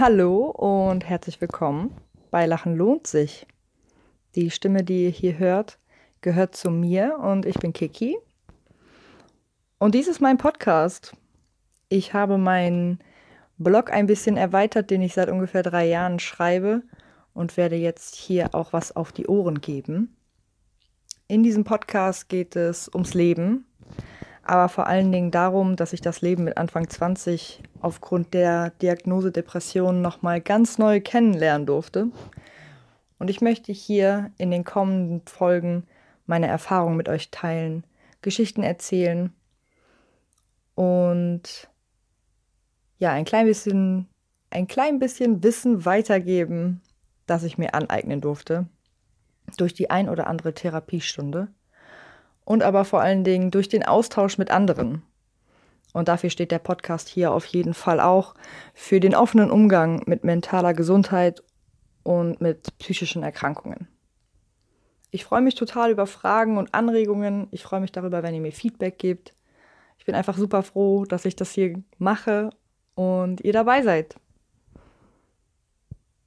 Hallo und herzlich willkommen bei Lachen lohnt sich. Die Stimme, die ihr hier hört, gehört zu mir und ich bin Kiki. Und dies ist mein Podcast. Ich habe meinen Blog ein bisschen erweitert, den ich seit ungefähr drei Jahren schreibe und werde jetzt hier auch was auf die Ohren geben. In diesem Podcast geht es ums Leben, aber vor allen Dingen darum, dass ich das Leben mit Anfang 20 aufgrund der Diagnose Depression nochmal ganz neu kennenlernen durfte. Und ich möchte hier in den kommenden Folgen meine Erfahrungen mit euch teilen, Geschichten erzählen und ja, ein klein bisschen, ein klein bisschen Wissen weitergeben, das ich mir aneignen durfte durch die ein oder andere Therapiestunde und aber vor allen Dingen durch den Austausch mit anderen. Und dafür steht der Podcast hier auf jeden Fall auch für den offenen Umgang mit mentaler Gesundheit und mit psychischen Erkrankungen. Ich freue mich total über Fragen und Anregungen. Ich freue mich darüber, wenn ihr mir Feedback gebt. Ich bin einfach super froh, dass ich das hier mache und ihr dabei seid.